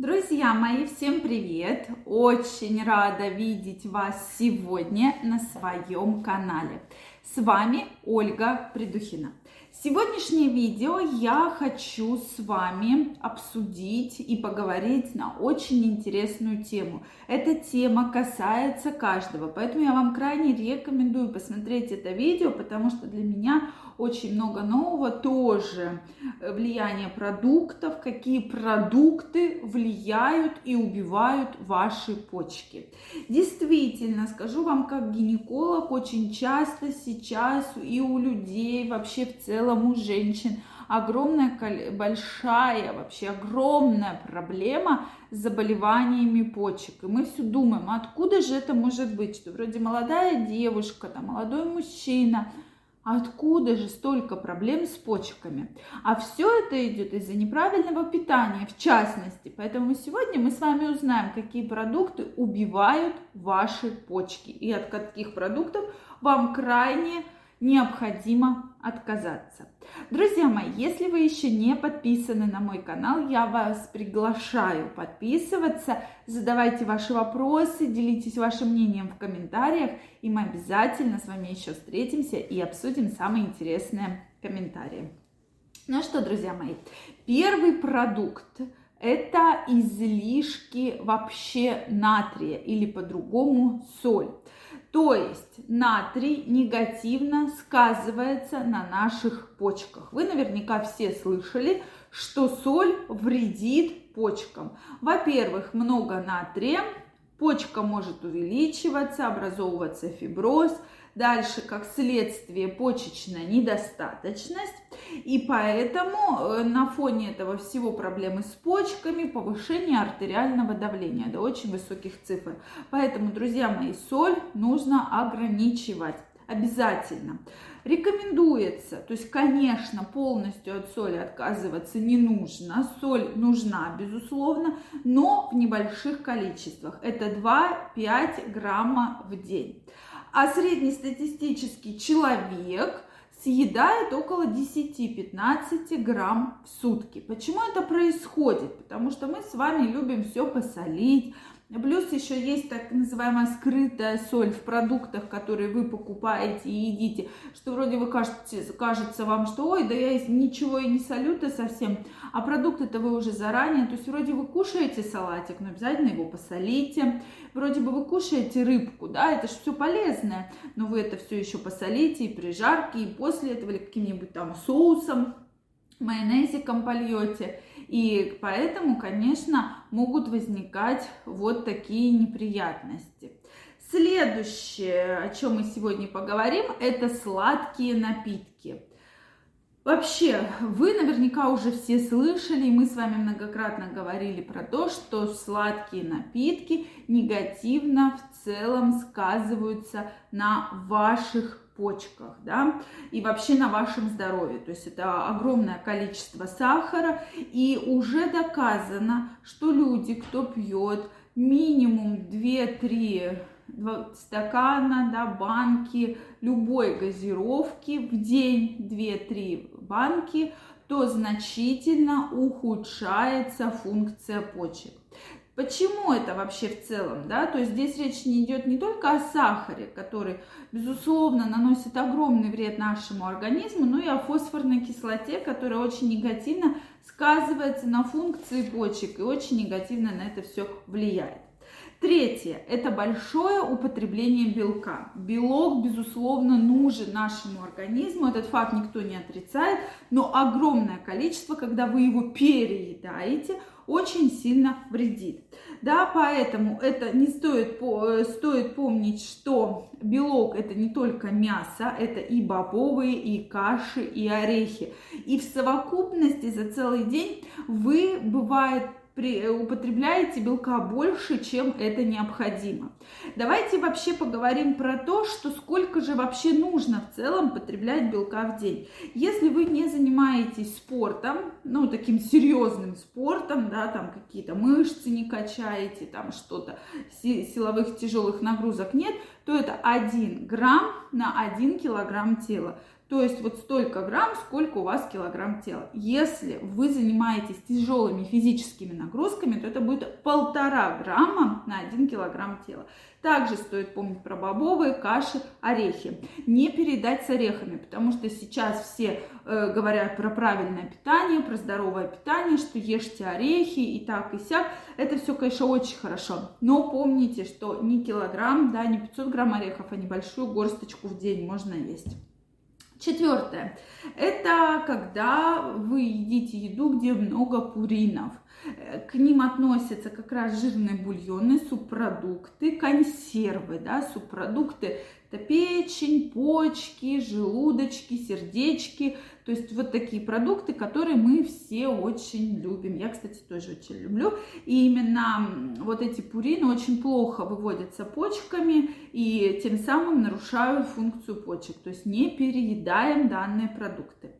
Друзья мои, всем привет! Очень рада видеть вас сегодня на своем канале. С вами Ольга Придухина. Сегодняшнее видео я хочу с вами обсудить и поговорить на очень интересную тему. Эта тема касается каждого, поэтому я вам крайне рекомендую посмотреть это видео, потому что для меня очень много нового тоже влияние продуктов, какие продукты влияют и убивают ваши почки. Действительно, скажу вам как гинеколог, очень часто сейчас и у людей, вообще в целом у женщин огромная, большая, вообще огромная проблема с заболеваниями почек. И мы все думаем, откуда же это может быть, что вроде молодая девушка, там, молодой мужчина – Откуда же столько проблем с почками? А все это идет из-за неправильного питания, в частности. Поэтому сегодня мы с вами узнаем, какие продукты убивают ваши почки и от каких продуктов вам крайне необходимо отказаться. Друзья мои, если вы еще не подписаны на мой канал, я вас приглашаю подписываться, задавайте ваши вопросы, делитесь вашим мнением в комментариях, и мы обязательно с вами еще встретимся и обсудим самые интересные комментарии. Ну что, друзья мои, первый продукт – это излишки вообще натрия или по-другому соль. То есть натрий негативно сказывается на наших почках. Вы наверняка все слышали, что соль вредит почкам. Во-первых, много натрия, почка может увеличиваться, образовываться фиброз – Дальше, как следствие, почечная недостаточность. И поэтому э, на фоне этого всего проблемы с почками, повышение артериального давления до очень высоких цифр. Поэтому, друзья мои, соль нужно ограничивать обязательно. Рекомендуется, то есть, конечно, полностью от соли отказываться не нужно. Соль нужна, безусловно, но в небольших количествах. Это 2-5 грамма в день а среднестатистический человек съедает около 10-15 грамм в сутки. Почему это происходит? Потому что мы с вами любим все посолить, Плюс еще есть так называемая скрытая соль в продуктах, которые вы покупаете и едите, что вроде вы кажется, кажется вам, что ой, да я ничего и не солю-то совсем, а продукты-то вы уже заранее, то есть вроде вы кушаете салатик, но обязательно его посолите, вроде бы вы кушаете рыбку, да, это же все полезное, но вы это все еще посолите и при жарке, и после этого или каким-нибудь там соусом, майонезиком польете. И поэтому, конечно, могут возникать вот такие неприятности. Следующее, о чем мы сегодня поговорим, это сладкие напитки. Вообще, вы наверняка уже все слышали, и мы с вами многократно говорили про то, что сладкие напитки негативно в целом сказываются на ваших почках, да, и вообще на вашем здоровье. То есть это огромное количество сахара, и уже доказано, что люди, кто пьет минимум 2-3 стакана, да, банки любой газировки в день, 2-3 банки, то значительно ухудшается функция почек. Почему это вообще в целом, да? То есть здесь речь не идет не только о сахаре, который, безусловно, наносит огромный вред нашему организму, но и о фосфорной кислоте, которая очень негативно сказывается на функции почек и очень негативно на это все влияет. Третье – это большое употребление белка. Белок, безусловно, нужен нашему организму, этот факт никто не отрицает, но огромное количество, когда вы его переедаете, очень сильно вредит. Да, поэтому это не стоит, стоит помнить, что белок это не только мясо, это и бобовые, и каши, и орехи. И в совокупности за целый день вы, бывает, при, употребляете белка больше, чем это необходимо. Давайте вообще поговорим про то, что сколько же вообще нужно в целом потреблять белка в день. Если вы не занимаетесь спортом, ну, таким серьезным спортом, да, там какие-то мышцы не качаете, там что-то, силовых тяжелых нагрузок нет, то это 1 грамм на 1 килограмм тела. То есть вот столько грамм, сколько у вас килограмм тела. Если вы занимаетесь тяжелыми физическими нагрузками, то это будет полтора грамма на один килограмм тела. Также стоит помнить про бобовые, каши, орехи. Не передать с орехами, потому что сейчас все э, говорят про правильное питание, про здоровое питание, что ешьте орехи и так и сяк. Это все, конечно, очень хорошо. Но помните, что не килограмм, да, не 500 грамм орехов, а небольшую горсточку в день можно есть. Четвертое. Это когда вы едите еду, где много пуринов. Э, к ним относятся как раз жирные бульоны, субпродукты, консервы, да, субпродукты это печень, почки, желудочки, сердечки. То есть вот такие продукты, которые мы все очень любим. Я, кстати, тоже очень люблю. И именно вот эти пурины очень плохо выводятся почками и тем самым нарушают функцию почек. То есть не переедаем данные продукты.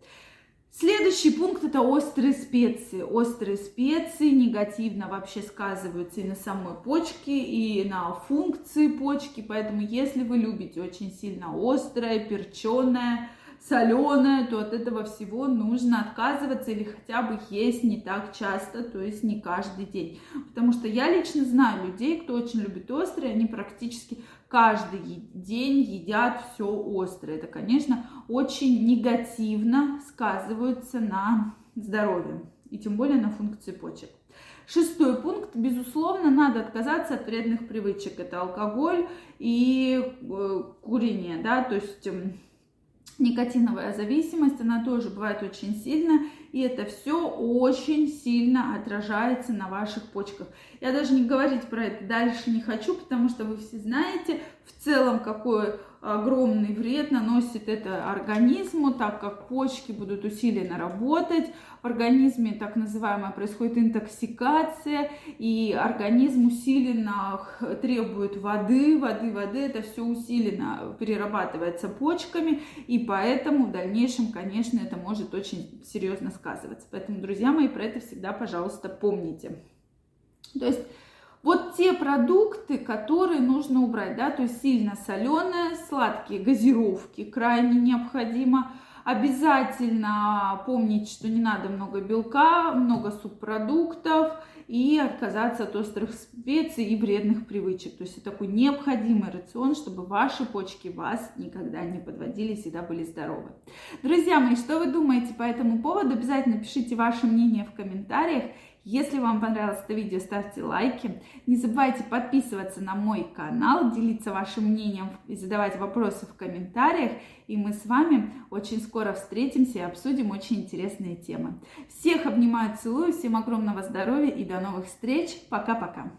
Следующий пункт это острые специи. Острые специи негативно вообще сказываются и на самой почке, и на функции почки. Поэтому если вы любите очень сильно острое, перченое, соленое, то от этого всего нужно отказываться или хотя бы есть не так часто, то есть не каждый день. Потому что я лично знаю людей, кто очень любит острое, они практически каждый день едят все острое. Это, конечно, очень негативно сказывается на здоровье и тем более на функции почек. Шестой пункт. Безусловно, надо отказаться от вредных привычек. Это алкоголь и э, курение, да, то есть эм, никотиновая зависимость, она тоже бывает очень сильная, и это все очень сильно отражается на ваших почках. Я даже не говорить про это дальше не хочу, потому что вы все знаете в целом, какой огромный вред наносит это организму, так как почки будут усиленно работать, в организме так называемая происходит интоксикация, и организм усиленно требует воды, воды, воды, это все усиленно перерабатывается почками, и поэтому в дальнейшем, конечно, это может очень серьезно сказываться. Поэтому, друзья мои, про это всегда, пожалуйста, помните. То есть вот те продукты, которые нужно убрать, да, то есть сильно соленые, сладкие газировки крайне необходимо. Обязательно помнить, что не надо много белка, много субпродуктов и отказаться от острых специй и вредных привычек. То есть это такой необходимый рацион, чтобы ваши почки вас никогда не подводили, всегда были здоровы. Друзья мои, что вы думаете по этому поводу? Обязательно пишите ваше мнение в комментариях. Если вам понравилось это видео, ставьте лайки. Не забывайте подписываться на мой канал, делиться вашим мнением и задавать вопросы в комментариях. И мы с вами очень скоро встретимся и обсудим очень интересные темы. Всех обнимаю, целую, всем огромного здоровья и до новых встреч. Пока-пока.